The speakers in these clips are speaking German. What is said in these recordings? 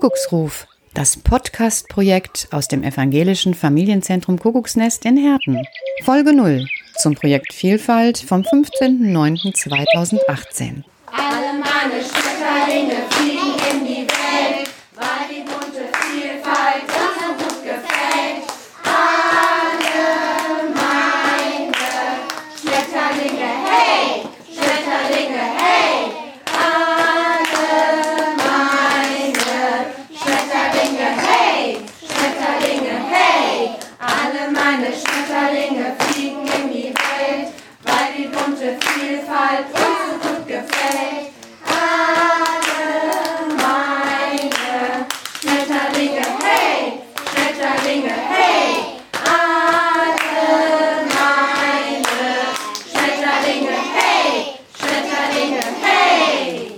Kuckucksruf, das Podcast-Projekt aus dem evangelischen Familienzentrum Kuckucksnest in Herten. Folge 0 zum Projekt Vielfalt vom 15.09.2018. Alle meine Schmetterlinge fliegen in die Welt, weil die bunte Vielfalt uns so gut gefällt. Alle meine Schmetterlinge, hey, Schmetterlinge, hey. Alle meine Schmetterlinge, hey, Schmetterlinge, hey. Alle meine Schmetterlinge fliegen in die Welt, weil die bunte Vielfalt uns so gut gefällt. Alle meine Schmetterlinge, hey, Schmetterlinge, hey. Alle meine Schmetterlinge, hey, Schmetterlinge, hey.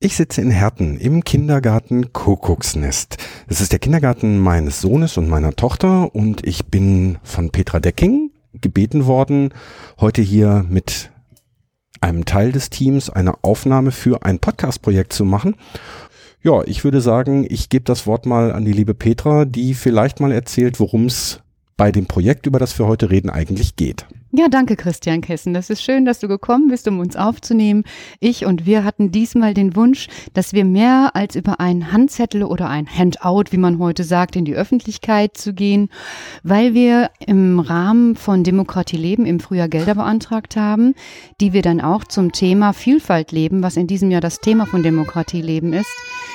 Ich sitze in Herten im Kindergarten Kuckucksnest. Es ist der Kindergarten meines Sohnes und meiner Tochter und ich bin von Petra Decking gebeten worden, heute hier mit einem Teil des Teams eine Aufnahme für ein Podcast-Projekt zu machen. Ja, ich würde sagen, ich gebe das Wort mal an die liebe Petra, die vielleicht mal erzählt, worum es bei dem Projekt, über das wir heute reden, eigentlich geht. Ja, danke Christian Kessen. Das ist schön, dass du gekommen bist, um uns aufzunehmen. Ich und wir hatten diesmal den Wunsch, dass wir mehr als über einen Handzettel oder ein Handout, wie man heute sagt, in die Öffentlichkeit zu gehen, weil wir im Rahmen von Demokratie leben im Frühjahr Gelder beantragt haben, die wir dann auch zum Thema Vielfalt leben, was in diesem Jahr das Thema von Demokratie leben ist,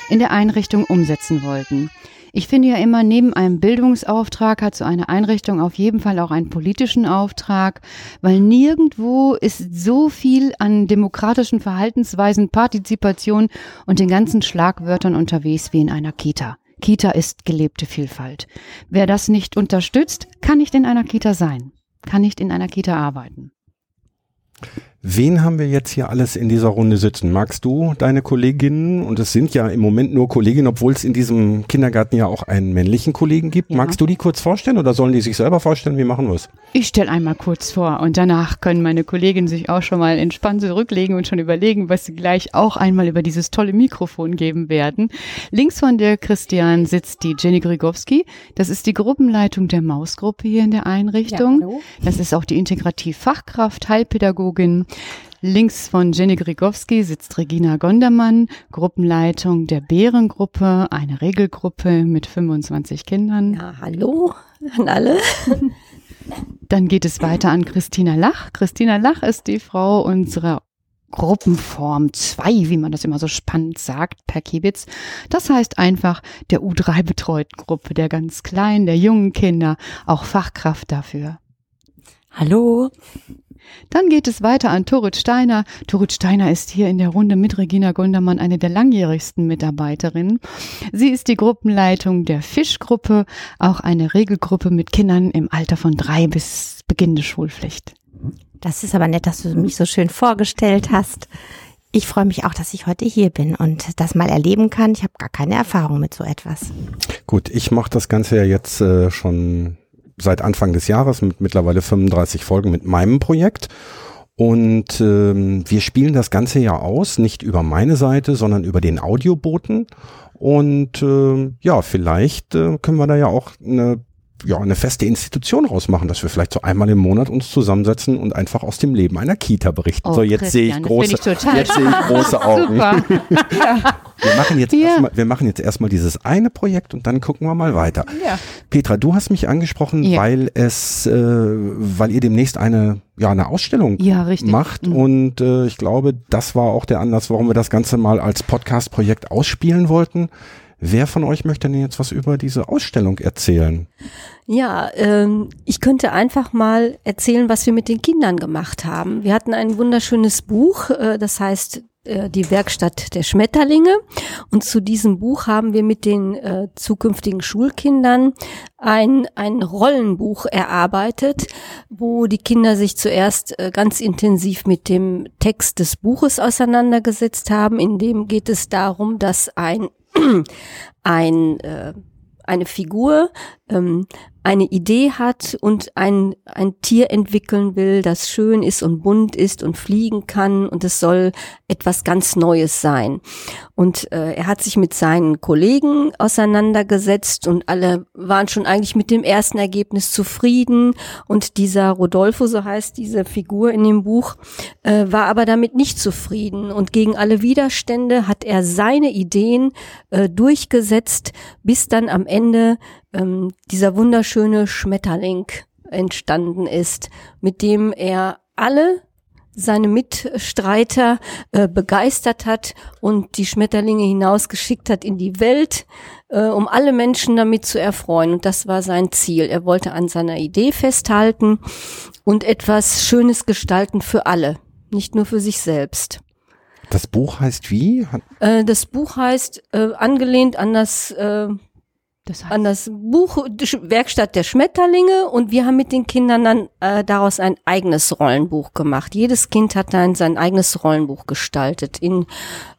in der Einrichtung umsetzen wollten. Ich finde ja immer, neben einem Bildungsauftrag hat so eine Einrichtung auf jeden Fall auch einen politischen Auftrag, weil nirgendwo ist so viel an demokratischen Verhaltensweisen, Partizipation und den ganzen Schlagwörtern unterwegs wie in einer Kita. Kita ist gelebte Vielfalt. Wer das nicht unterstützt, kann nicht in einer Kita sein, kann nicht in einer Kita arbeiten. Wen haben wir jetzt hier alles in dieser Runde sitzen? Magst du deine Kolleginnen, und es sind ja im Moment nur Kolleginnen, obwohl es in diesem Kindergarten ja auch einen männlichen Kollegen gibt, Ja. magst du die kurz vorstellen oder sollen die sich selber vorstellen? Wie machen wir es? Ich stelle einmal kurz vor und danach können meine Kolleginnen sich auch schon mal entspannt zurücklegen und schon überlegen, was sie gleich auch einmal über dieses tolle Mikrofon geben werden. Links von der Christian sitzt die Jenny Grigowski. Das ist die Gruppenleitung der Mausgruppe hier in der Einrichtung. das ist auch die Integrativfachkraft, Heilpädagogin. Links von Jenny Grigowski sitzt Regina Gondermann, Gruppenleitung der Bärengruppe, eine Regelgruppe mit 25 Kindern. Ja, hallo an alle. Dann geht es weiter an Christina Lach. Christina Lach ist die Frau unserer Gruppenform 2, wie man das immer so spannend sagt, per Kibitz. Das heißt einfach der U3 betreuten Gruppe, der ganz kleinen, der jungen Kinder, auch Fachkraft dafür. Hallo. Dann geht es weiter an Turit Steiner. Turit Steiner ist hier in der Runde mit Regina Gundermann eine der langjährigsten Mitarbeiterinnen. Sie ist die Gruppenleitung der Fischgruppe, auch eine Regelgruppe mit Kindern im Alter von drei bis Beginn der Schulpflicht. Das ist aber nett, dass du mich so schön vorgestellt hast. Ich freue mich auch, dass ich heute hier bin und das mal erleben kann. Ich habe gar keine Erfahrung mit so etwas. Gut, ich mache das Ganze ja jetzt äh, schon seit Anfang des Jahres mit mittlerweile 35 Folgen mit meinem Projekt. Und ähm, wir spielen das Ganze ja aus, nicht über meine Seite, sondern über den Audioboten. Und äh, ja, vielleicht äh, können wir da ja auch eine ja, eine feste Institution rausmachen, dass wir vielleicht so einmal im Monat uns zusammensetzen und einfach aus dem Leben einer Kita berichten. Oh, so, jetzt sehe ich große, ich jetzt sehe ich große Augen. Super. Wir machen jetzt Ja. erstmal, wir machen jetzt erstmal dieses eine Projekt und dann gucken wir mal weiter. Ja. Petra, du hast mich angesprochen, Ja. weil es, äh, weil ihr demnächst eine, ja, eine Ausstellung Ja, macht Mhm. und äh, ich glaube, das war auch der Anlass, warum wir das Ganze mal als Podcast-Projekt ausspielen wollten. Wer von euch möchte denn jetzt was über diese Ausstellung erzählen? Ja, ähm, ich könnte einfach mal erzählen, was wir mit den Kindern gemacht haben. Wir hatten ein wunderschönes Buch, äh, das heißt äh, die Werkstatt der Schmetterlinge. Und zu diesem Buch haben wir mit den äh, zukünftigen Schulkindern ein, ein Rollenbuch erarbeitet, wo die Kinder sich zuerst äh, ganz intensiv mit dem Text des Buches auseinandergesetzt haben. In dem geht es darum, dass ein, ein äh, eine Figur ähm, eine Idee hat und ein, ein Tier entwickeln will, das schön ist und bunt ist und fliegen kann und es soll etwas ganz Neues sein. Und äh, er hat sich mit seinen Kollegen auseinandergesetzt und alle waren schon eigentlich mit dem ersten Ergebnis zufrieden. Und dieser Rodolfo, so heißt diese Figur in dem Buch, äh, war aber damit nicht zufrieden. Und gegen alle Widerstände hat er seine Ideen äh, durchgesetzt, bis dann am Ende ähm, dieser wunderschöne Schmetterling entstanden ist, mit dem er alle seine Mitstreiter äh, begeistert hat und die Schmetterlinge hinausgeschickt hat in die Welt, äh, um alle Menschen damit zu erfreuen. Und das war sein Ziel. Er wollte an seiner Idee festhalten und etwas Schönes gestalten für alle, nicht nur für sich selbst. Das Buch heißt wie? Äh, das Buch heißt, äh, angelehnt an das äh, Das heißt, an das Buch Werkstatt der Schmetterlinge und wir haben mit den Kindern dann äh, daraus ein eigenes Rollenbuch gemacht. Jedes Kind hat dann sein eigenes Rollenbuch gestaltet in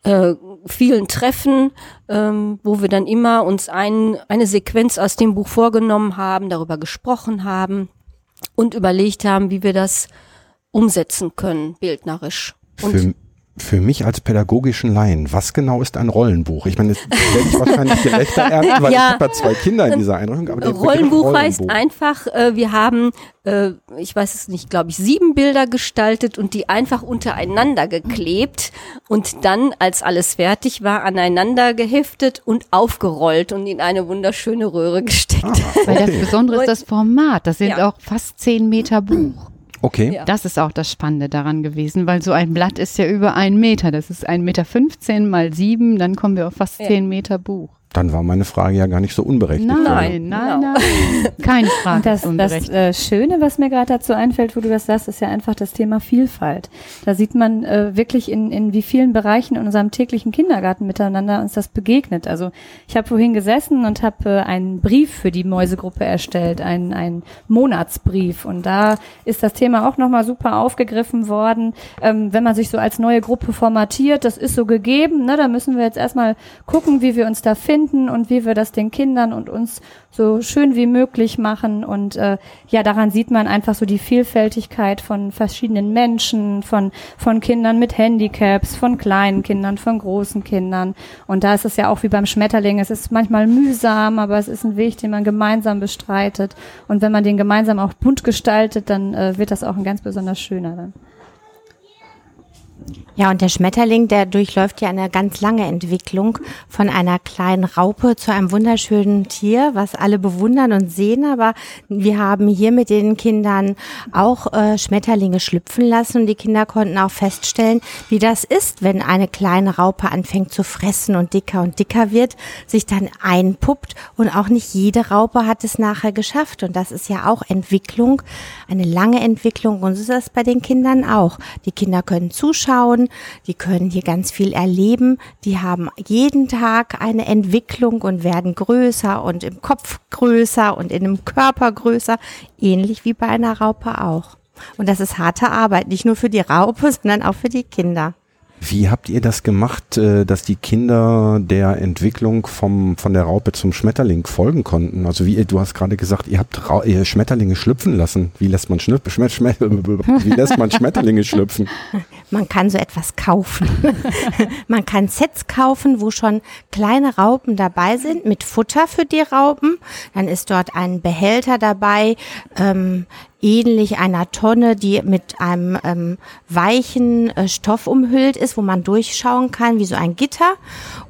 äh, vielen Treffen, ähm, wo wir dann immer uns ein, eine Sequenz aus dem Buch vorgenommen haben, darüber gesprochen haben und überlegt haben, wie wir das umsetzen können, bildnerisch. Und Für, für mich als pädagogischen Laien, was genau ist ein Rollenbuch? Ich meine, das werde ich wahrscheinlich gerechter ernten, weil Ja. ich habe ja zwei Kinder in dieser Einrichtung. Begriff Rollenbuch heißt Rollenbuch. einfach, äh, wir haben, äh, ich weiß es nicht, glaube ich, sieben Bilder gestaltet und die einfach untereinander geklebt und dann, als alles fertig war, aneinander geheftet und aufgerollt und in eine wunderschöne Röhre gesteckt. weil das okay. Besondere ist das Format. Das sind Ja. auch fast zehn Meter Buch. Okay. Ja. Das ist auch das Spannende daran gewesen, weil so ein Blatt ist ja über einen Meter. Das ist ein Meter 15 mal sieben, dann kommen wir auf fast Ja. zehn Meter Buch. Dann war meine Frage ja gar nicht so unberechtigt. Nein, nein, Genau. nein. Keine Frage. Und das, das äh, Schöne, was mir gerade dazu einfällt, wo du das sagst, ist ja einfach das Thema Vielfalt. Da sieht man äh, wirklich in, in wie vielen Bereichen in unserem täglichen Kindergarten miteinander uns das begegnet. Also ich habe vorhin gesessen und habe äh, einen Brief für die Mäusegruppe erstellt, einen, einen Monatsbrief. Und da ist das Thema auch nochmal super aufgegriffen worden. Ähm, wenn man sich so als neue Gruppe formatiert, das ist so gegeben, ne, da müssen wir jetzt erstmal gucken, wie wir uns da finden und wie wir das den Kindern und uns so schön wie möglich machen. Und äh, ja, daran sieht man einfach so die Vielfältigkeit von verschiedenen Menschen, von, von Kindern mit Handicaps, von kleinen Kindern, von großen Kindern. Und da ist es ja auch wie beim Schmetterling, es ist manchmal mühsam, aber es ist ein Weg, den man gemeinsam bestreitet. Und wenn man den gemeinsam auch bunt gestaltet, dann äh, wird das auch ein ganz besonders schöner dann. Ja, und der Schmetterling, der durchläuft ja eine ganz lange Entwicklung von einer kleinen Raupe zu einem wunderschönen Tier, was alle bewundern und sehen. Aber wir haben hier mit den Kindern auch äh, Schmetterlinge schlüpfen lassen und die Kinder konnten auch feststellen, wie das ist, wenn eine kleine Raupe anfängt zu fressen und dicker und dicker wird, sich dann einpuppt und auch nicht jede Raupe hat es nachher geschafft. Und das ist ja auch Entwicklung, eine lange Entwicklung und so ist das bei den Kindern auch. Die Kinder können zuschauen, die können hier ganz viel erleben, die haben jeden Tag eine Entwicklung und werden größer und im Kopf größer und in dem Körper größer, ähnlich wie bei einer Raupe auch. Und das ist harte Arbeit, nicht nur für die Raupe, sondern auch für die Kinder. Wie habt ihr das gemacht, äh, dass die Kinder der Entwicklung vom, von der Raupe zum Schmetterling folgen konnten? Also wie du hast gerade gesagt, ihr habt Ra ihr Schmetterlinge schlüpfen lassen. Wie lässt man Schnüpp, Schmet, Schmet, wie lässt man Schmetterlinge schlüpfen? Man kann so etwas kaufen. Man kann Sets kaufen, wo schon kleine Raupen dabei sind mit Futter für die Raupen. Dann ist dort ein Behälter dabei, ähm, ähnlich einer Tonne, die mit einem ähm, weichen äh, Stoff umhüllt ist, wo man durchschauen kann, wie so ein Gitter.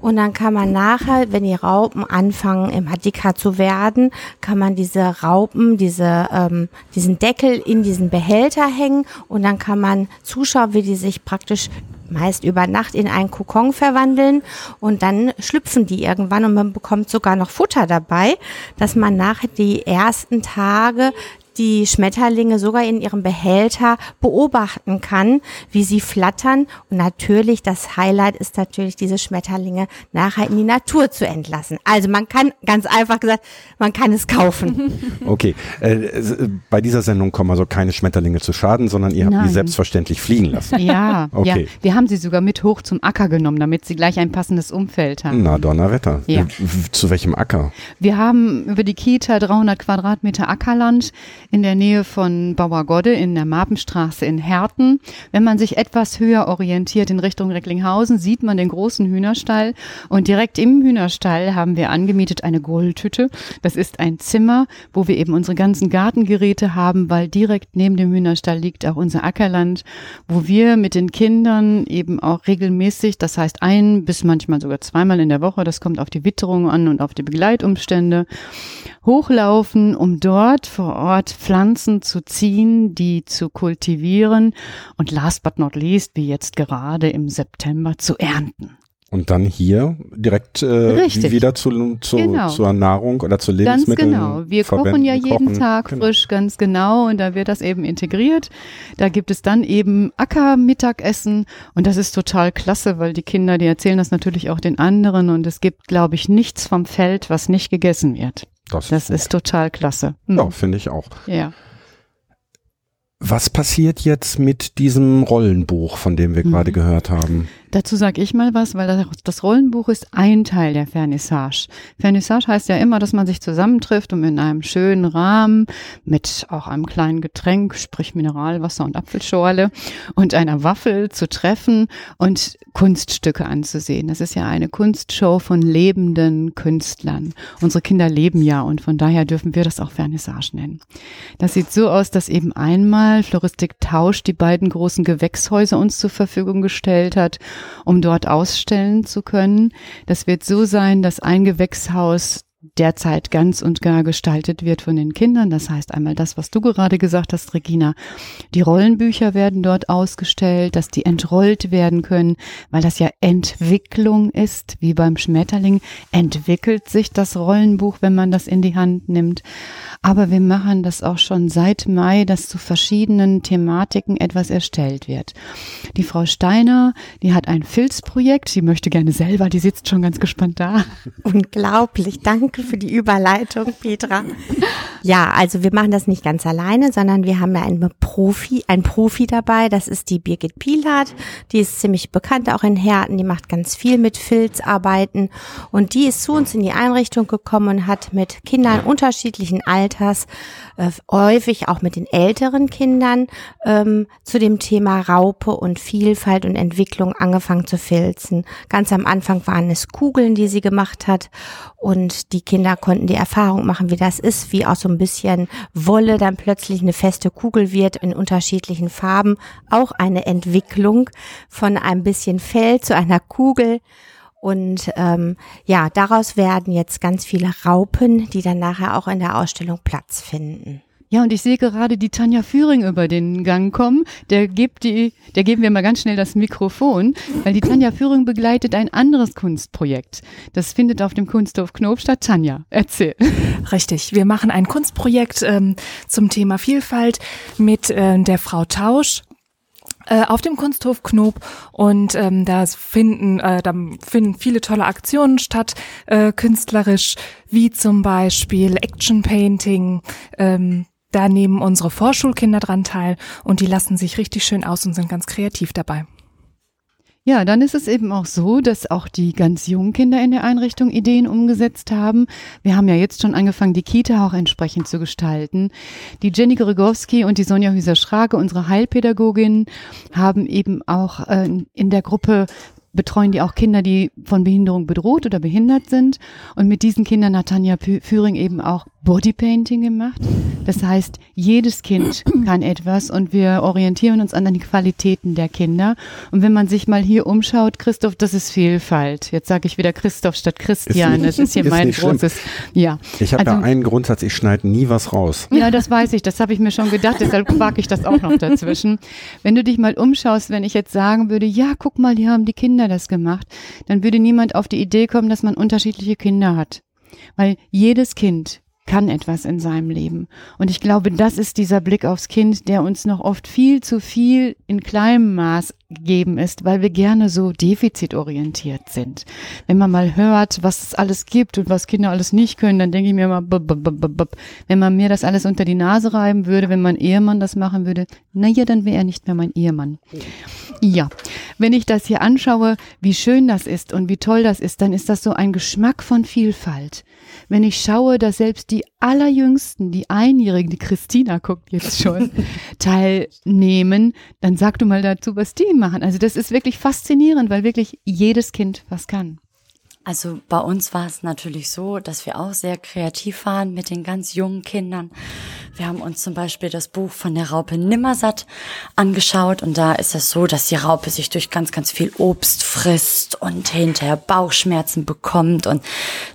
Und dann kann man nachher, wenn die Raupen anfangen, immer dicker zu werden, kann man diese Raupen, diese, ähm, diesen Deckel in diesen Behälter hängen und dann kann man zuschauen, wie die sich praktisch meist über Nacht in einen Kokon verwandeln und dann schlüpfen die irgendwann und man bekommt sogar noch Futter dabei, dass man nachher die ersten Tage die Schmetterlinge sogar in ihrem Behälter beobachten kann, wie sie flattern. Und natürlich, das Highlight ist natürlich, diese Schmetterlinge nachher in die Natur zu entlassen. Also man kann, ganz einfach gesagt, man kann es kaufen. Okay, äh, äh, bei dieser Sendung kommen also keine Schmetterlinge zu Schaden, sondern ihr habt Nein. die selbstverständlich fliegen lassen. Ja, Okay. ja, wir haben sie sogar mit hoch zum Acker genommen, damit sie gleich ein passendes Umfeld haben. Na, Donnerwetter. Ja. Äh, Zu welchem Acker? Wir haben über die Kita 300 Quadratmeter Ackerland in der Nähe von Bauergodde in der Marpenstraße in Herten. Wenn man sich etwas höher orientiert in Richtung Recklinghausen, sieht man den großen Hühnerstall und direkt im Hühnerstall haben wir angemietet eine Goldhütte. Das ist ein Zimmer, wo wir eben unsere ganzen Gartengeräte haben, weil direkt neben dem Hühnerstall liegt auch unser Ackerland, wo wir mit den Kindern eben auch regelmäßig, das heißt ein bis manchmal sogar zweimal in der Woche, das kommt auf die Witterung an und auf die Begleitumstände, hochlaufen, um dort vor Ort Pflanzen zu ziehen, die zu kultivieren und last but not least, wie jetzt gerade im September, zu ernten. Und dann hier direkt äh, wieder zu, zu, genau. zur Nahrung oder zu Lebensmitteln. Ganz genau. Wir kochen ja jeden kochen. Tag genau. frisch, ganz genau. Und da wird das eben integriert. Da gibt es dann eben Ackermittagessen. Und das ist total klasse, weil die Kinder, die erzählen das natürlich auch den anderen. Und es gibt, glaube ich, nichts vom Feld, was nicht gegessen wird. Das, das ist, ist total klasse. Hm. Ja, finde ich auch. Ja. Was passiert jetzt mit diesem Rollenbuch, von dem wir mhm. gerade gehört haben? Dazu sage ich mal was, weil das Rollenbuch ist ein Teil der Vernissage. Vernissage heißt ja immer, dass man sich zusammentrifft, um in einem schönen Rahmen mit auch einem kleinen Getränk, sprich Mineralwasser und Apfelschorle und einer Waffel zu treffen und Kunststücke anzusehen. Das ist ja eine Kunstshow von lebenden Künstlern. Unsere Kinder leben ja und von daher dürfen wir das auch Vernissage nennen. Das sieht so aus, dass eben einmal Floristik Tausch die beiden großen Gewächshäuser uns zur Verfügung gestellt hat um dort ausstellen zu können. Das wird so sein, dass ein Gewächshaus derzeit ganz und gar gestaltet wird von den Kindern. Das heißt einmal das, was du gerade gesagt hast, Regina. Die Rollenbücher werden dort ausgestellt, dass die entrollt werden können, weil das ja Entwicklung ist, wie beim Schmetterling entwickelt sich das Rollenbuch, wenn man das in die Hand nimmt. Aber wir machen das auch schon seit Mai, dass zu verschiedenen Thematiken etwas erstellt wird. Die Frau Steiner, die hat ein Filzprojekt, die möchte gerne selber, die sitzt schon ganz gespannt da. Unglaublich, danke für die Überleitung, Petra. Ja, also wir machen das nicht ganz alleine, sondern wir haben ja einen Profi, einen Profi dabei, das ist die Birgit Pielhardt, die ist ziemlich bekannt auch in Herten, die macht ganz viel mit Filzarbeiten. Und die ist zu uns in die Einrichtung gekommen und hat mit Kindern unterschiedlichen Alters, äh, häufig auch mit den älteren Kindern ähm, zu dem Thema Raupe und Vielfalt und Entwicklung angefangen zu filzen. Ganz am Anfang waren es Kugeln, die sie gemacht hat. Und die Kinder konnten die Erfahrung machen, wie das ist, wie auch so ein bisschen Wolle dann plötzlich eine feste Kugel wird in unterschiedlichen Farben. Auch eine Entwicklung von ein bisschen Fell zu einer Kugel. Und ähm, ja, daraus werden jetzt ganz viele Raupen, die dann nachher auch in der Ausstellung Platz finden. Ja, und ich sehe gerade die Tanja Führing über den Gang kommen. Der gibt die, der geben wir mal ganz schnell das Mikrofon, weil die Tanja Führing begleitet ein anderes Kunstprojekt. Das findet auf dem Kunsthof Knob statt. Tanja, erzähl. Richtig. Wir machen ein Kunstprojekt ähm, zum Thema Vielfalt mit äh, der Frau Tausch äh, auf dem Kunsthof Knob und ähm, da finden äh, da finden viele tolle Aktionen statt äh, künstlerisch wie zum Beispiel Action Painting ähm, da nehmen unsere Vorschulkinder dran teil und die lassen sich richtig schön aus und sind ganz kreativ dabei. Ja, dann ist es eben auch so, dass auch die ganz jungen Kinder in der Einrichtung Ideen umgesetzt haben. Wir haben ja jetzt schon angefangen, die Kita auch entsprechend zu gestalten. Die Jenny Grigowski und die Sonja Hüser-Schrage, unsere Heilpädagogin, haben eben auch äh, in der Gruppe betreuen die auch Kinder, die von Behinderung bedroht oder behindert sind. Und mit diesen Kindern hat Tanja Führing eben auch Bodypainting gemacht. Das heißt, jedes Kind kann etwas und wir orientieren uns an den Qualitäten der Kinder. Und wenn man sich mal hier umschaut, Christoph, das ist Vielfalt. Jetzt sage ich wieder Christoph statt Christian. das ist hier ist mein großes. Ja. Ich habe also, da einen Grundsatz, ich schneide nie was raus. Ja, das weiß ich, das habe ich mir schon gedacht, deshalb wage ich das auch noch dazwischen. Wenn du dich mal umschaust, wenn ich jetzt sagen würde, ja, guck mal, hier haben die Kinder das gemacht, dann würde niemand auf die Idee kommen, dass man unterschiedliche Kinder hat. Weil jedes Kind kann etwas in seinem Leben. Und ich glaube, das ist dieser Blick aufs Kind, der uns noch oft viel zu viel in kleinem Maß gegeben ist, weil wir gerne so defizitorientiert sind. Wenn man mal hört, was es alles gibt und was Kinder alles nicht können, dann denke ich mir bub. wenn man mir das alles unter die Nase reiben würde, wenn mein Ehemann das machen würde, naja, dann wäre er nicht mehr mein Ehemann. Ja, wenn ich das hier anschaue, wie schön das ist und wie toll das ist, dann ist das so ein Geschmack von Vielfalt. Wenn ich schaue, dass selbst die allerjüngsten, die Einjährigen, die Christina guckt jetzt schon, teilnehmen, dann sag du mal dazu, was die machen. Also das ist wirklich faszinierend, weil wirklich jedes Kind was kann. Also bei uns war es natürlich so, dass wir auch sehr kreativ waren mit den ganz jungen Kindern. Wir haben uns zum Beispiel das Buch von der Raupe Nimmersatt angeschaut und da ist es so, dass die Raupe sich durch ganz, ganz viel Obst frisst und hinterher Bauchschmerzen bekommt und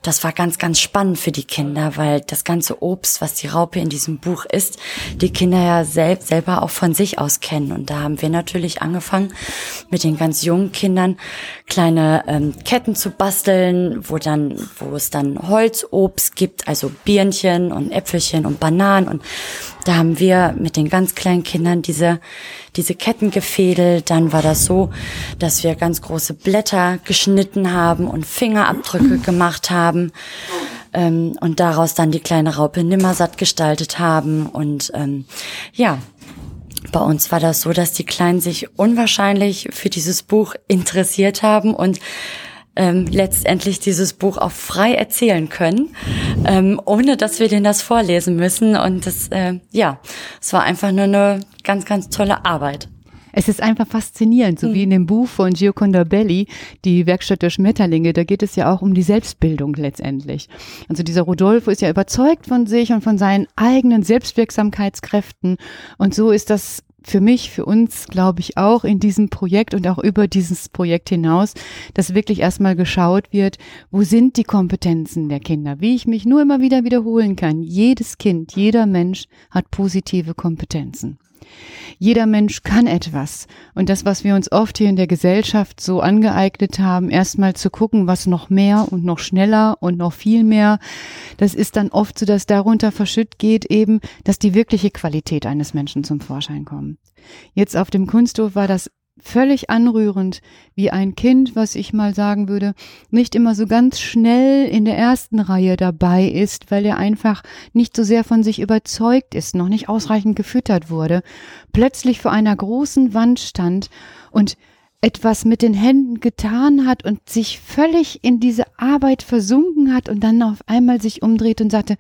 das war ganz, ganz spannend für die Kinder, weil das ganze Obst, was die Raupe in diesem Buch isst, die Kinder ja selbst selber auch von sich aus kennen und da haben wir natürlich angefangen mit den ganz jungen Kindern kleine ähm, Ketten zu basteln, wo dann, wo es dann Holzobst gibt, also Birnchen und Äpfelchen und Bananen und da haben wir mit den ganz kleinen Kindern diese, diese Ketten gefädelt. Dann war das so, dass wir ganz große Blätter geschnitten haben und Fingerabdrücke gemacht haben. Ähm, und daraus dann die kleine Raupe Nimmersatt gestaltet haben. Und ähm, ja, bei uns war das so, dass die Kleinen sich unwahrscheinlich für dieses Buch interessiert haben und ähm, letztendlich dieses Buch auch frei erzählen können, ähm, ohne dass wir denen das vorlesen müssen. Und das, äh, ja, es war einfach nur eine ganz, ganz tolle Arbeit. Es ist einfach faszinierend, so wie in dem Buch von Gioconda Belli, die Werkstatt der Schmetterlinge, da geht es ja auch um die Selbstbildung letztendlich. Also dieser Rodolfo ist ja überzeugt von sich und von seinen eigenen Selbstwirksamkeitskräften und so ist das für mich, für uns, glaube ich, auch in diesem Projekt und auch über dieses Projekt hinaus, dass wirklich erstmal geschaut wird, wo sind die Kompetenzen der Kinder, wie ich mich nur immer wieder wiederholen kann. Jedes Kind, jeder Mensch hat positive Kompetenzen. Jeder Mensch kann etwas. Und das, was wir uns oft hier in der Gesellschaft so angeeignet haben, erstmal zu gucken, was noch mehr und noch schneller und noch viel mehr, das ist dann oft so, dass darunter verschütt geht eben, dass die wirkliche Qualität eines Menschen zum Vorschein kommt. Jetzt auf dem Kunsthof war das völlig anrührend, wie ein Kind, was ich mal sagen würde, nicht immer so ganz schnell in der ersten Reihe dabei ist, weil er einfach nicht so sehr von sich überzeugt ist, noch nicht ausreichend gefüttert wurde, plötzlich vor einer großen Wand stand und etwas mit den Händen getan hat und sich völlig in diese Arbeit versunken hat und dann auf einmal sich umdreht und sagte,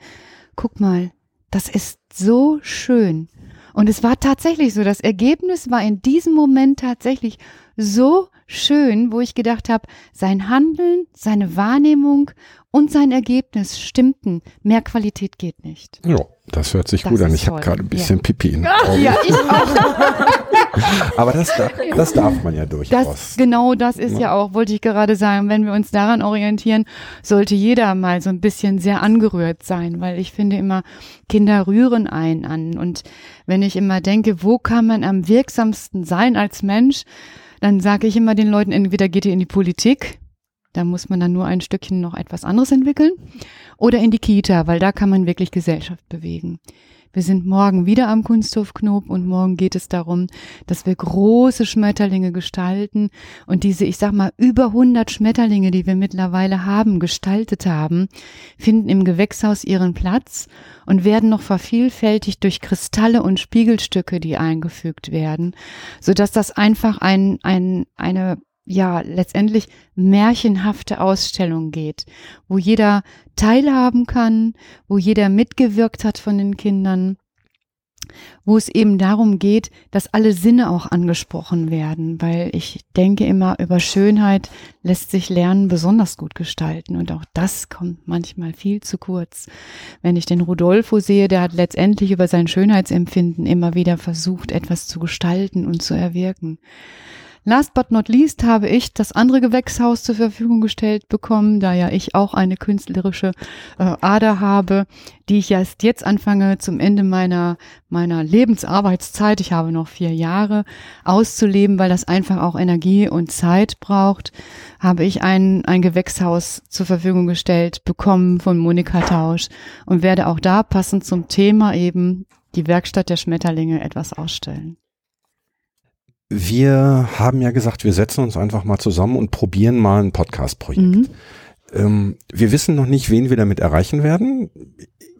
guck mal, das ist so schön. Und es war tatsächlich so, das Ergebnis war in diesem Moment tatsächlich so schön, wo ich gedacht habe, sein Handeln, seine Wahrnehmung und sein Ergebnis stimmten. Mehr Qualität geht nicht. Ja, das hört sich Das gut an. Ich habe gerade ein bisschen Ja. Pipi in den Augen. Ja, ich auch. Aber das, da- das darf man ja Das, durchaus. genau das ist ja auch, wollte ich gerade sagen, wenn wir uns daran orientieren, sollte jeder mal so ein bisschen sehr angerührt sein, weil ich finde immer, Kinder rühren einen an. Und wenn ich immer denke, wo kann man am wirksamsten sein als Mensch, dann sage ich immer den Leuten, entweder geht ihr in die Politik, da muss man dann nur ein Stückchen noch etwas anderes entwickeln, oder in die Kita, weil da kann man wirklich Gesellschaft bewegen. Wir sind morgen wieder am Kunsthof Knob und morgen geht es darum, dass wir große Schmetterlinge gestalten und diese, ich sag mal, über 100 Schmetterlinge, die wir mittlerweile haben, gestaltet haben, finden im Gewächshaus ihren Platz und werden noch vervielfältigt durch Kristalle und Spiegelstücke, die eingefügt werden, so dass das einfach ein, ein, eine ja, letztendlich märchenhafte Ausstellung geht, wo jeder teilhaben kann, wo jeder mitgewirkt hat von den Kindern, wo es eben darum geht, dass alle Sinne auch angesprochen werden, weil ich denke immer, über Schönheit lässt sich Lernen besonders gut gestalten und auch das kommt manchmal viel zu kurz. Wenn ich den Rodolfo sehe, der hat letztendlich über sein Schönheitsempfinden immer wieder versucht, etwas zu gestalten und zu erwirken. Last but not least habe ich das andere Gewächshaus zur Verfügung gestellt bekommen, da ja ich auch eine künstlerische äh, Ader habe, die ich erst jetzt anfange zum Ende meiner, meiner Lebensarbeitszeit, ich habe noch vier Jahre, auszuleben, weil das einfach auch Energie und Zeit braucht, habe ich ein, ein Gewächshaus zur Verfügung gestellt bekommen von Monika Tausch und werde auch da passend zum Thema eben die Werkstatt der Schmetterlinge etwas ausstellen. Wir haben ja gesagt, wir setzen uns einfach mal zusammen und probieren mal ein Podcast-Projekt. Mhm. Ähm, wir wissen noch nicht, wen wir damit erreichen werden.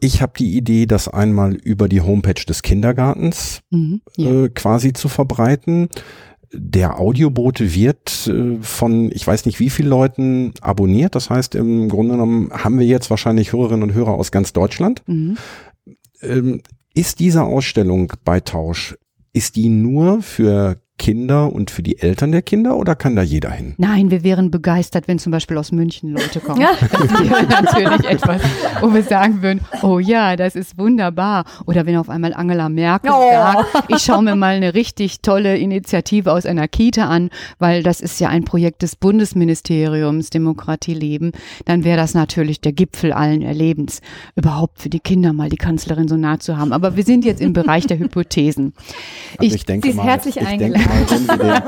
Ich habe die Idee, das einmal über die Homepage des Kindergartens Mhm. Ja. äh, quasi zu verbreiten. Der Audiobote wird äh, von ich weiß nicht wie vielen Leuten abonniert. Das heißt, im Grunde genommen haben wir jetzt wahrscheinlich Hörerinnen und Hörer aus ganz Deutschland. Mhm. Ähm, ist diese Ausstellung bei Tausch, ist die nur für Kinder und für die Eltern der Kinder oder kann da jeder hin? Nein, wir wären begeistert, wenn zum Beispiel aus München Leute kommen. Das wäre natürlich etwas, wo wir sagen würden, oh ja, das ist wunderbar. Oder wenn auf einmal Angela Merkel sagt, ich schaue mir mal eine richtig tolle Initiative aus einer Kita an, weil das ist ja ein Projekt des Bundesministeriums Demokratie leben, dann wäre das natürlich der Gipfel allen Erlebens, überhaupt für die Kinder mal die Kanzlerin so nah zu haben. Aber wir sind jetzt im Bereich der Hypothesen. Also ich, denke sie ist mal, herzlich ich eingeladen. Wenn, wir den,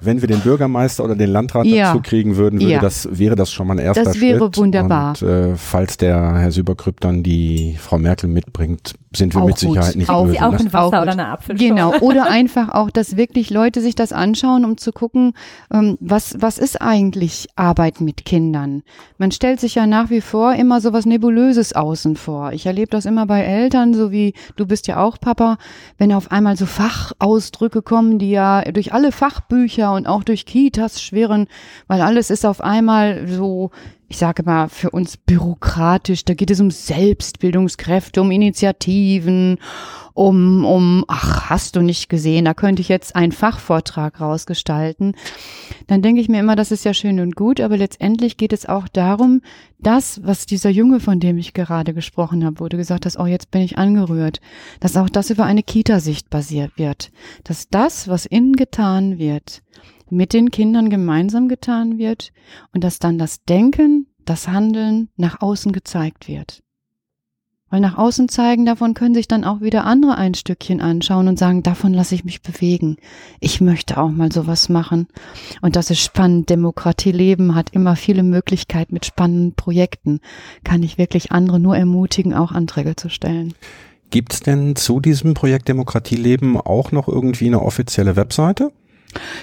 wenn wir den Bürgermeister oder den Landrat Ja. dazu kriegen würden, würde Ja. das, wäre das schon mal ein erster Das Schritt. wäre wunderbar. Und äh, falls der Herr Süberkrüpp dann die Frau Merkel mitbringt, sind wir Auch mit gut. Sicherheit nicht Auch- böse. Auch ne? ein Auch Wasser gut. oder eine Apfelschorle. Genau, oder einfach auch, dass wirklich Leute sich das anschauen, um zu gucken, ähm, was, was ist eigentlich Arbeit mit Kindern? Man stellt sich ja nach wie vor immer so was Nebulöses außen vor. Ich erlebe das immer bei Eltern, so wie du bist ja auch Papa, wenn auf einmal so Fachausdrücke kommen, die ja durch alle Fachbücher und auch durch Kitas schwirren, weil alles ist auf einmal so ich sage mal, für uns bürokratisch. Da geht es um Selbstbildungskräfte, um Initiativen, um, um, ach, hast du nicht gesehen, da könnte ich jetzt einen Fachvortrag rausgestalten. Dann denke ich mir immer, das ist ja schön und gut, aber letztendlich geht es auch darum, das, was dieser Junge, von dem ich gerade gesprochen habe, du gesagt hast, oh, jetzt bin ich angerührt, dass auch das über eine Kita-Sicht basiert wird. Dass das, was innen getan wird, mit den Kindern gemeinsam getan wird und dass dann das Denken, das Handeln nach außen gezeigt wird. Weil nach außen zeigen, davon können sich dann auch wieder andere ein Stückchen anschauen und sagen, davon lasse ich mich bewegen. Ich möchte auch mal sowas machen. Und das ist spannend. Demokratie leben hat immer viele Möglichkeiten mit spannenden Projekten. Kann ich wirklich andere nur ermutigen, auch Anträge zu stellen. Gibt es denn zu diesem Projekt Demokratie leben auch noch irgendwie eine offizielle Webseite?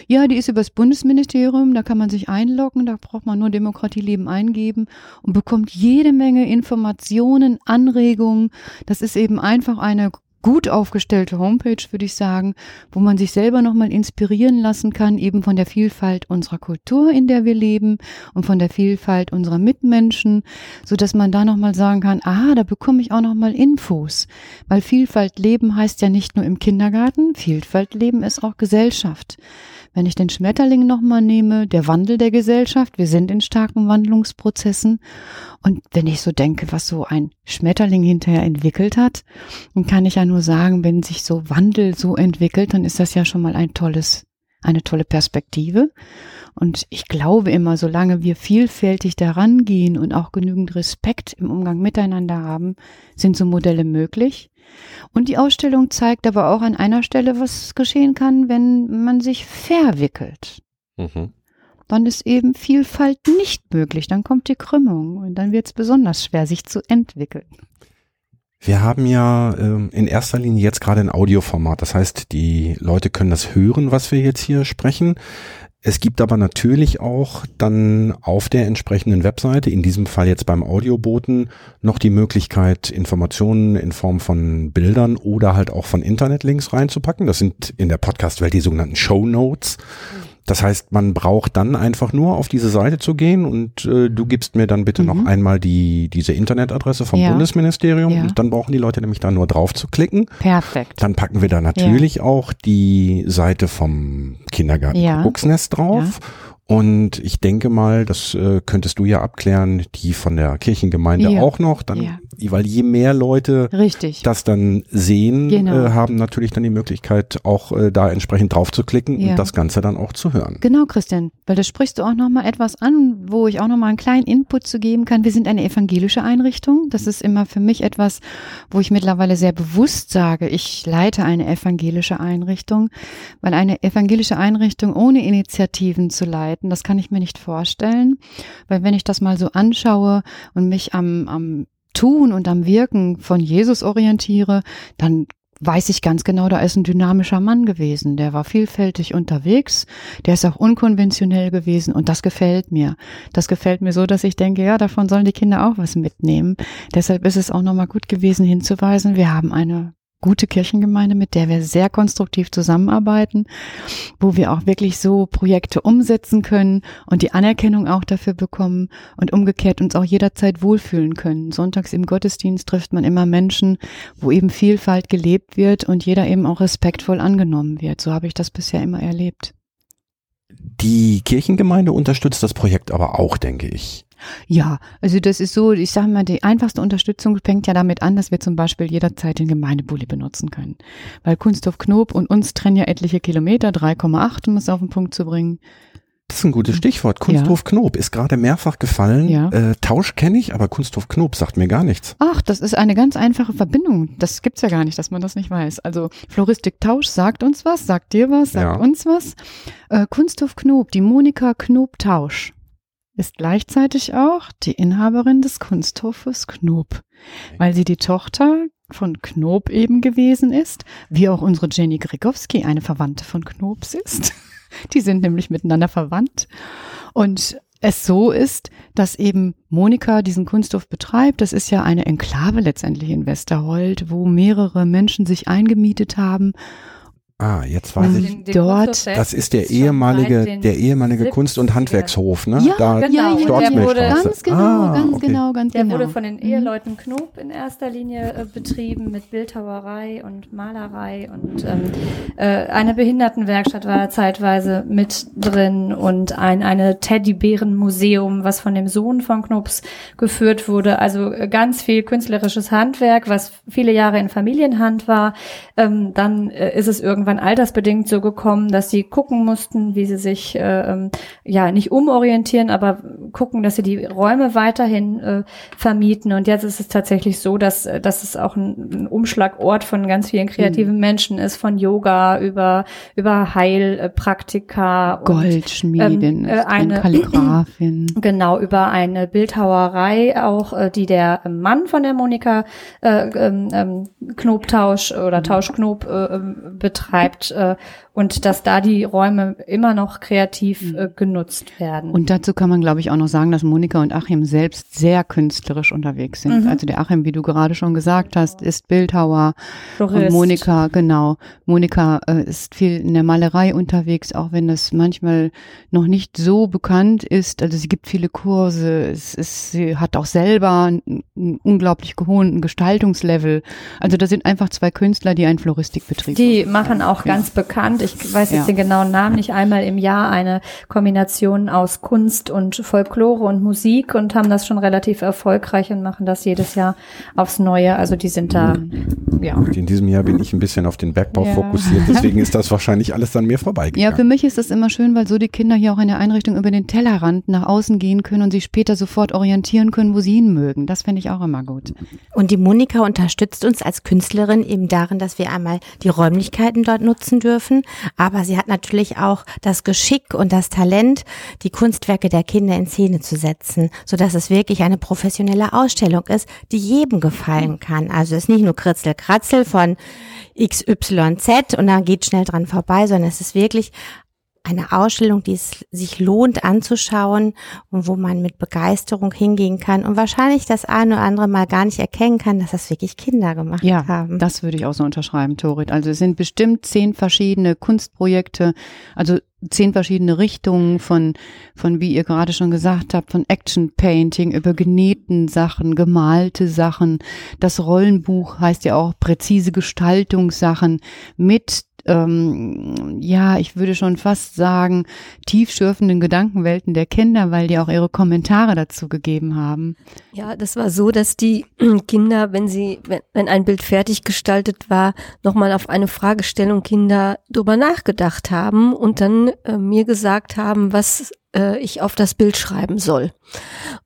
Ja, die ist übers Bundesministerium, da kann man sich einloggen, da braucht man nur Demokratie leben eingeben und bekommt jede Menge Informationen, Anregungen. Das ist eben einfach eine gut aufgestellte Homepage, würde ich sagen, wo man sich selber nochmal inspirieren lassen kann, eben von der Vielfalt unserer Kultur, in der wir leben und von der Vielfalt unserer Mitmenschen, so dass man da nochmal sagen kann, ah, da bekomme ich auch nochmal Infos. Weil Vielfalt leben heißt ja nicht nur im Kindergarten, Vielfalt leben ist auch Gesellschaft. Wenn ich den Schmetterling nochmal nehme, der Wandel der Gesellschaft, wir sind in starken Wandlungsprozessen. Und wenn ich so denke, was so ein Schmetterling hinterher entwickelt hat, dann kann ich ja nur sagen, wenn sich so Wandel so entwickelt, dann ist das ja schon mal ein tolles, eine tolle Perspektive. Und ich glaube immer, solange wir vielfältig daran gehen und auch genügend Respekt im Umgang miteinander haben, sind so Modelle möglich. Und die Ausstellung zeigt aber auch an einer Stelle, was geschehen kann, wenn man sich verwickelt. Mhm. Dann ist eben Vielfalt nicht möglich. Dann kommt die Krümmung und dann wird es besonders schwer, sich zu entwickeln. Wir haben ja ähm, in erster Linie jetzt gerade ein Audioformat. Das heißt, die Leute können das hören, was wir jetzt hier sprechen. Es gibt aber natürlich auch dann auf der entsprechenden Webseite, in diesem Fall jetzt beim Audioboten, noch die Möglichkeit, Informationen in Form von Bildern oder halt auch von Internetlinks reinzupacken. Das sind in der Podcast-Welt die sogenannten Show Notes. Das heißt, man braucht dann einfach nur auf diese Seite zu gehen und äh, du gibst mir dann bitte noch einmal die diese Internetadresse vom Ja. Bundesministerium Ja. und dann brauchen die Leute nämlich da nur drauf zu klicken. Perfekt. Dann packen wir da natürlich auch die Seite vom Kindergarten Ja. Drauf. Und ich denke mal, das äh, könntest du ja abklären, die von der Kirchengemeinde Ja. auch noch. Dann, Ja. Weil je mehr Leute Richtig. das dann sehen, Genau. äh, haben natürlich dann die Möglichkeit, auch äh, da entsprechend drauf zu klicken Ja. und das Ganze dann auch zu hören. Genau, Christian, weil da sprichst du auch noch mal etwas an, wo ich auch noch mal einen kleinen Input zu geben kann. Wir sind eine evangelische Einrichtung. Das ist immer für mich etwas, wo ich mittlerweile sehr bewusst sage, ich leite eine evangelische Einrichtung, weil eine evangelische Einrichtung ohne Initiativen zu leiten, das kann ich mir nicht vorstellen, weil wenn ich das mal so anschaue und mich am, am Tun und am Wirken von Jesus orientiere, dann weiß ich ganz genau, da ist ein dynamischer Mann gewesen. Der war vielfältig unterwegs, der ist auch unkonventionell gewesen und das gefällt mir. Das gefällt mir so, dass ich denke, ja, davon sollen die Kinder auch was mitnehmen. Deshalb ist es auch nochmal gut gewesen hinzuweisen, wir haben eine gute Kirchengemeinde, mit der wir sehr konstruktiv zusammenarbeiten, wo wir auch wirklich so Projekte umsetzen können und die Anerkennung auch dafür bekommen und umgekehrt uns auch jederzeit wohlfühlen können. Sonntags im Gottesdienst trifft man immer Menschen, wo eben Vielfalt gelebt wird und jeder eben auch respektvoll angenommen wird. So habe ich das bisher immer erlebt. Die Kirchengemeinde unterstützt das Projekt aber auch, denke ich. Ja, also das ist so, ich sage mal, die einfachste Unterstützung fängt ja damit an, dass wir zum Beispiel jederzeit den Gemeindebully benutzen können. Weil Kunsthof Knob und uns trennen ja etliche Kilometer, 3,8, um es auf den Punkt zu bringen. Das ist ein gutes Stichwort. Kunsthof ja. Knob ist gerade mehrfach gefallen. Ja. Äh, Tausch kenne ich, aber Kunsthof Knob sagt mir gar nichts. Ach, das ist eine ganz einfache Verbindung. Das gibt's ja gar nicht, dass man das nicht weiß. Also Floristik Tausch sagt uns was, sagt dir was, sagt ja. uns was. Äh, Kunsthof Knob, die Monika Knob Tausch ist gleichzeitig auch die Inhaberin des Kunsthofes Knob, weil sie die Tochter von Knob eben gewesen ist, wie auch unsere Jenny Grigowski eine Verwandte von Knobs ist. Die sind nämlich miteinander verwandt. Und es so ist, dass eben Monika diesen Kunsthof betreibt. Das ist ja eine Enklave letztendlich in Westerhold, wo mehrere Menschen sich eingemietet haben Ah, jetzt weiß ich. Den, den dort, das ist der ehemalige, der ehemalige Kunst- und Handwerkshof, ne? Ja, da genau. Der wurde, ganz genau, ah, ganz okay. genau, ganz der genau. Der wurde von den mhm. Eheleuten Knob in erster Linie äh, betrieben mit Bildhauerei und Malerei und ähm, äh, eine Behindertenwerkstatt war zeitweise mit drin und ein eine Teddybärenmuseum, was von dem Sohn von Knobs geführt wurde. Also äh, ganz viel künstlerisches Handwerk, was viele Jahre in Familienhand war. Ähm, dann äh, ist es irgendwann irgendwann altersbedingt so gekommen, dass sie gucken mussten, wie sie sich äh, ähm, ja nicht umorientieren, aber gucken, dass sie die Räume weiterhin äh, vermieten. Und jetzt ist es tatsächlich so, dass, äh, dass es auch ein, ein Umschlagort von ganz vielen kreativen mhm. Menschen ist, von Yoga über, über Heilpraktika. Goldschmiedin, ähm, äh, eine Kalligrafin. Genau, über eine Bildhauerei auch, äh, die der Mann von der Monika äh, ähm, ähm Knobtausch oder Tauschknob äh, ähm, betreibt betreibt äh, und dass da die Räume immer noch kreativ mhm. äh, genutzt werden. Und dazu kann man, glaube ich, auch noch sagen, dass Monika und Achim selbst sehr künstlerisch unterwegs sind. Mhm. Also der Achim, wie du gerade schon gesagt hast, ist Bildhauer. Florist. Und Monika, genau. Monika äh, ist viel in der Malerei unterwegs, auch wenn das manchmal noch nicht so bekannt ist. Also sie gibt viele Kurse. Es ist, sie hat auch selber einen, einen unglaublich hohen Gestaltungslevel. Also da sind einfach zwei Künstler, die einen Floristikbetrieb Die machen auch ganz bekannt. Ich weiß jetzt ja. den genauen Namen nicht. Einmal im Jahr eine Kombination aus Kunst und Folklore und Musik und haben das schon relativ erfolgreich und machen das jedes Jahr aufs Neue. Also die sind da, mhm. ja. Und in diesem Jahr bin ich ein bisschen auf den Bergbau ja. fokussiert. Deswegen ist das wahrscheinlich alles an mir vorbeigegangen. Ja, für mich ist das immer schön, weil so die Kinder hier auch in der Einrichtung über den Tellerrand nach außen gehen können und sich später sofort orientieren können, wo sie hin mögen. Das finde ich auch immer gut. Und die Monika unterstützt uns als Künstlerin eben darin, dass wir einmal die Räumlichkeiten dort nutzen dürfen, aber sie hat natürlich auch das Geschick und das Talent, die Kunstwerke der Kinder in Szene zu setzen, so dass es wirklich eine professionelle Ausstellung ist, die jedem gefallen kann. Also es ist nicht nur Kritzel Kratzel von XYZ und dann geht schnell dran vorbei, sondern es ist wirklich eine Ausstellung, die es sich lohnt anzuschauen und wo man mit Begeisterung hingehen kann und wahrscheinlich das eine oder andere mal gar nicht erkennen kann, dass das wirklich Kinder gemacht ja, haben. Ja, das würde ich auch so unterschreiben, Torit. Also es sind bestimmt zehn verschiedene Kunstprojekte, also zehn verschiedene Richtungen von, von, wie ihr gerade schon gesagt habt, von Action Painting über genähten Sachen, gemalte Sachen. Das Rollenbuch heißt ja auch präzise Gestaltungssachen mit ähm, ja, ich würde schon fast sagen, tiefschürfenden Gedankenwelten der Kinder, weil die auch ihre Kommentare dazu gegeben haben. Ja, das war so, dass die Kinder, wenn sie, wenn, ein Bild fertig gestaltet war, nochmal auf eine Fragestellung Kinder drüber nachgedacht haben und dann äh, mir gesagt haben, was äh, ich auf das Bild schreiben soll.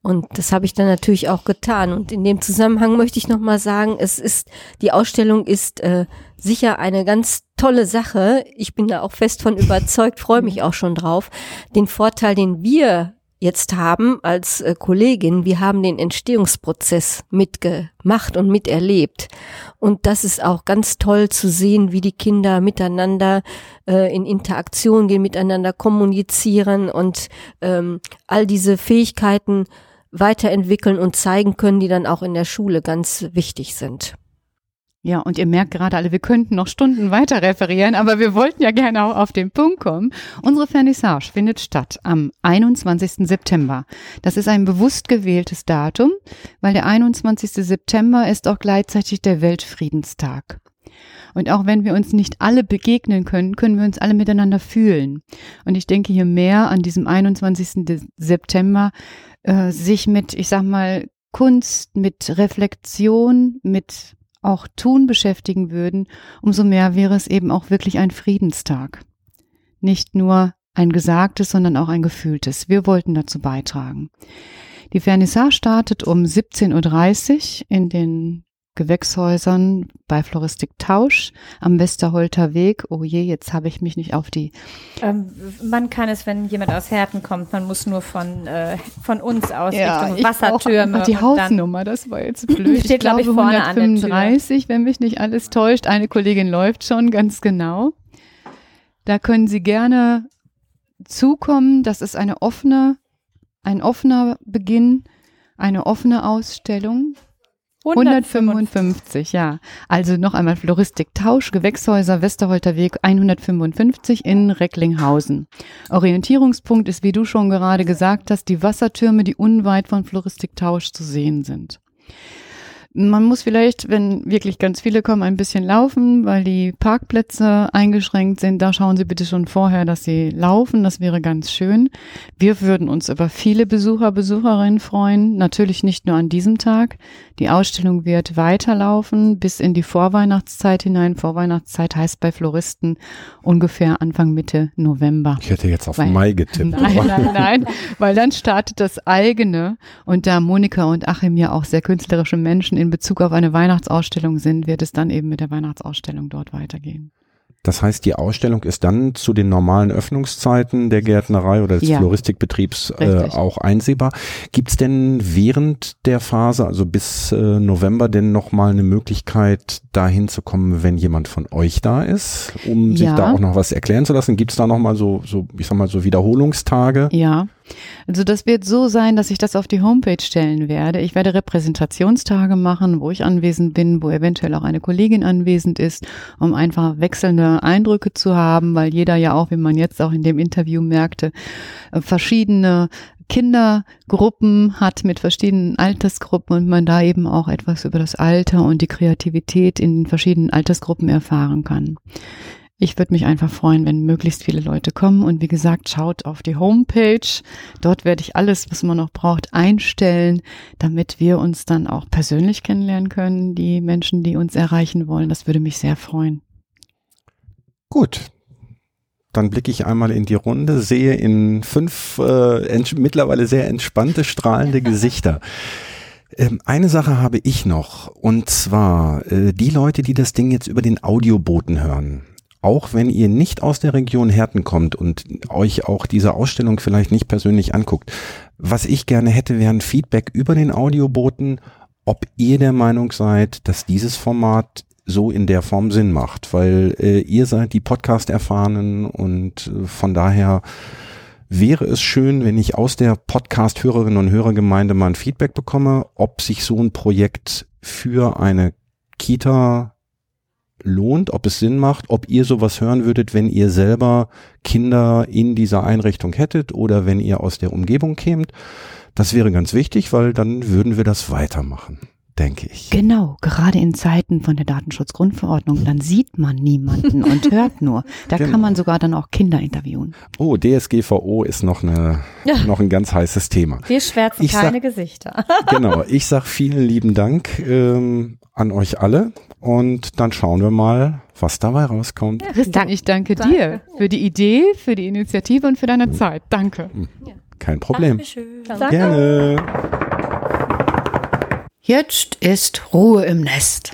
Und das habe ich dann natürlich auch getan. Und in dem Zusammenhang möchte ich nochmal sagen, es ist, die Ausstellung ist äh, sicher eine ganz tolle Sache. Ich bin da auch fest von überzeugt, freue mich auch schon drauf. Den Vorteil, den wir jetzt haben als äh, Kollegin, wir haben den Entstehungsprozess mitgemacht und miterlebt. Und das ist auch ganz toll zu sehen, wie die Kinder miteinander äh, in Interaktion gehen, miteinander kommunizieren und ähm, all diese Fähigkeiten weiterentwickeln und zeigen können, die dann auch in der Schule ganz wichtig sind. Ja, und ihr merkt gerade alle, wir könnten noch Stunden weiter referieren, aber wir wollten ja gerne auch auf den Punkt kommen. Unsere Vernissage findet statt am 21. September. Das ist ein bewusst gewähltes Datum, weil der 21. September ist auch gleichzeitig der Weltfriedenstag. Und auch wenn wir uns nicht alle begegnen können, können wir uns alle miteinander fühlen. Und ich denke hier mehr an diesem 21. September, äh, sich mit, ich sag mal, Kunst, mit Reflexion, mit auch Tun beschäftigen würden, umso mehr wäre es eben auch wirklich ein Friedenstag. Nicht nur ein gesagtes, sondern auch ein gefühltes. Wir wollten dazu beitragen. Die Vernissage startet um 17.30 Uhr in den Gewächshäusern bei Floristik Tausch am Westerholter Weg. Oh je, jetzt habe ich mich nicht auf die. Ähm, man kann es, wenn jemand aus Herten kommt, man muss nur von, äh, von uns aus Ja, Richtung ich Wassertürme. Die Hausnummer, das war jetzt blöd. Steht, ich glaub glaube ich, vorne an der Tür. 135, wenn mich nicht alles täuscht. Eine Kollegin läuft schon ganz genau. Da können Sie gerne zukommen. Das ist eine offene, ein offener Beginn, eine offene Ausstellung. 155, ja. Also noch einmal Floristik Tausch, Gewächshäuser, Westerholter Weg 155 in Recklinghausen. Orientierungspunkt ist, wie du schon gerade gesagt hast, die Wassertürme, die unweit von Floristik Tausch zu sehen sind. Man muss vielleicht, wenn wirklich ganz viele kommen, ein bisschen laufen, weil die Parkplätze eingeschränkt sind. Da schauen Sie bitte schon vorher, dass Sie laufen. Das wäre ganz schön. Wir würden uns über viele Besucher, Besucherinnen freuen. Natürlich nicht nur an diesem Tag. Die Ausstellung wird weiterlaufen bis in die Vorweihnachtszeit hinein. Vorweihnachtszeit heißt bei Floristen ungefähr Anfang Mitte November. Ich hätte jetzt auf Weil- Mai getippt. Nein, nein, nein, weil dann startet das eigene. Und da Monika und Achim ja auch sehr künstlerische Menschen in Bezug auf eine Weihnachtsausstellung sind, wird es dann eben mit der Weihnachtsausstellung dort weitergehen. Das heißt, die Ausstellung ist dann zu den normalen Öffnungszeiten der Gärtnerei oder des Ja. Floristikbetriebs äh, auch einsehbar. Gibt's denn während der Phase, also bis äh, November, denn nochmal eine Möglichkeit, da hinzukommen, wenn jemand von euch da ist, um sich Ja. da auch noch was erklären zu lassen? Gibt's da nochmal so, so, ich sag mal, so Wiederholungstage? Ja, also das wird so sein, dass ich das auf die Homepage stellen werde. Ich werde Repräsentationstage machen, wo ich anwesend bin, wo eventuell auch eine Kollegin anwesend ist, um einfach wechselnde Eindrücke zu haben, weil jeder ja auch, wie man jetzt auch in dem Interview merkte, äh, verschiedene Kindergruppen hat mit verschiedenen Altersgruppen und man da eben auch etwas über das Alter und die Kreativität in den verschiedenen Altersgruppen erfahren kann. Ich würde mich einfach freuen, wenn möglichst viele Leute kommen. Und wie gesagt, schaut auf die Homepage. Dort werde ich alles, was man noch braucht, einstellen, damit wir uns dann auch persönlich kennenlernen können, die Menschen, die uns erreichen wollen. Das würde mich sehr freuen. Gut. Dann blicke ich einmal in die Runde, sehe in fünf äh, mittlerweile sehr entspannte, strahlende Gesichter. Ähm, eine Sache habe ich noch, und zwar äh, die Leute, die das Ding jetzt über den Audioboten hören. Auch wenn ihr nicht aus der Region Herten kommt und euch auch diese Ausstellung vielleicht nicht persönlich anguckt, was ich gerne hätte, wäre ein Feedback über den Audioboten, ob ihr der Meinung seid, dass dieses Format so in der Form Sinn macht, weil äh, ihr seid die Podcast-Erfahrenen und äh, von daher wäre es schön, wenn ich aus der Podcast-Hörerinnen und Hörergemeinde mal ein Feedback bekomme, ob sich so ein Projekt für eine Kita lohnt, ob es Sinn macht, ob ihr sowas hören würdet, wenn ihr selber Kinder in dieser Einrichtung hättet oder wenn ihr aus der Umgebung kämt. Das wäre ganz wichtig, weil dann würden wir das weitermachen, denke ich. Genau, gerade in Zeiten von der Datenschutzgrundverordnung, dann sieht man niemanden und hört nur. Da Genau. kann man sogar dann auch Kinder interviewen. Oh, DSGVO ist noch eine, noch ein ganz heißes Thema. Wir schwärzen Ich sag- keine Gesichter. Genau, ich sag vielen lieben Dank ähm, an euch alle und dann schauen wir mal, was dabei rauskommt. Christian, ich danke, dir für die Idee, für die Initiative und für deine Zeit. Danke. Kein Problem. Dankeschön. Gerne. Jetzt ist Ruhe im Nest.